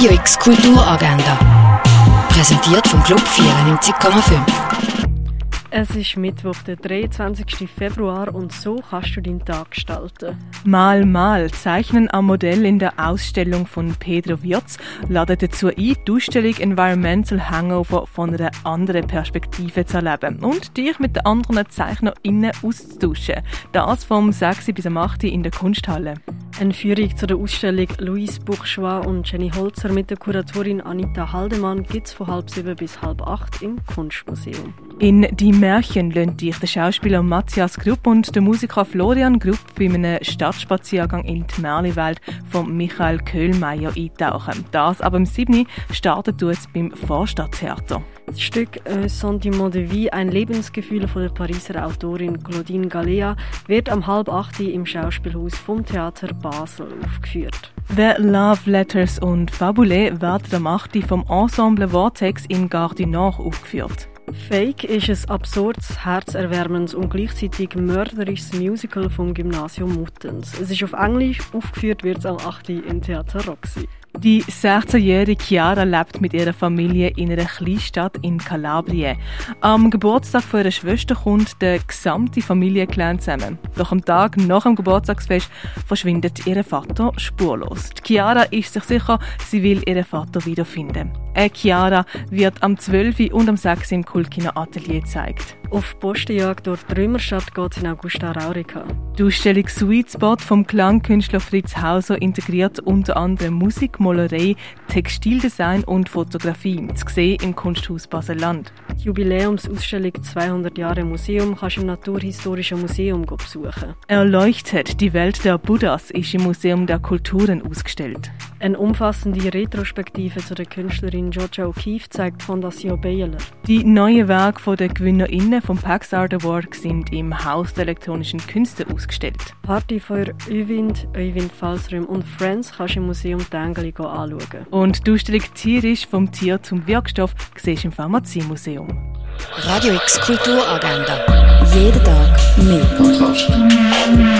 Radio X Kulturagenda. Präsentiert vom Club 94,5. Es ist Mittwoch, der 23. Februar und so kannst du deinen Tag gestalten. Mal mal zeichnen am Modell in der Ausstellung von Pedro Wirz ladet dazu ein, die Ausstellung Environmental Hangover von einer anderen Perspektive zu erleben und dich mit den anderen ZeichnerInnen auszutauschen. Das vom 6. bis am 8. in der Kunsthalle. Eine Führung zu der Ausstellung Louise Bourgeois und Jenny Holzer mit der Kuratorin Anita Haldemann gibt es von halb sieben bis halb acht im Kunstmuseum. In die Märchen lassen dich der Schauspieler Matthias Grupp und der Musiker Florian Grupp bei einem Stadtspaziergang in die Märliwelt von Michael Köhlmeier eintauchen. Das aber im 7. startet du jetzt beim Vorstadttheater. Das Stück äh, Sentiment de Vie, ein Lebensgefühl von der Pariser Autorin Claudine Galea, wird am halb acht im Schauspielhaus vom Theater Basel aufgeführt. The Love Letters und Fabulé werden am 8. vom Ensemble Vortex in Nord aufgeführt. Fake ist ein absurdes, herzerwärmendes und gleichzeitig mörderisches Musical vom Gymnasium Muttens. Es ist auf Englisch, aufgeführt wird es am 8. im Theater Roxy. Die 16-jährige Chiara lebt mit ihrer Familie in einer Kleinstadt in Kalabrien. Am Geburtstag von ihrer Schwester kommt der gesamte Familienclan zusammen. Doch am Tag nach dem Geburtstagsfest verschwindet ihr Vater spurlos. Die Chiara ist sich sicher, sie will ihren Vater wiederfinden. Äh, Chiara wird am 12. und am 6. im Kulkiner Atelier gezeigt. Auf Postenjagd durch die Römerstadt geht es in Augusta Raurica. Die Ausstellung Sweet Spot vom Klangkünstler Fritz Hauser integriert unter anderem Musik, Malerei, Textildesign und Fotografie. Zu sehen im Kunsthaus Basel-Land. Die Jubiläumsausstellung 200 Jahre Museum kannst du im Naturhistorischen Museum besuchen. Erleuchtet, die Welt der Buddhas ist im Museum der Kulturen ausgestellt. Eine umfassende Retrospektive zu der Künstlerin Georgia O'Keeffe zeigt Fondation Baylor. Die neuen Werke der GewinnerInnen vom Pax Art Award sind im Haus der elektronischen Künste ausgestellt. Partyfeuer Öwind, Öwind Falsrüm und Friends kannst du im Museum Tengeli anschauen. Und die Ausstellung Tierisch vom Tier zum Wirkstoff siehst du im Pharmaziemuseum. Radio X Kulturagenda. Jeden Tag mehr.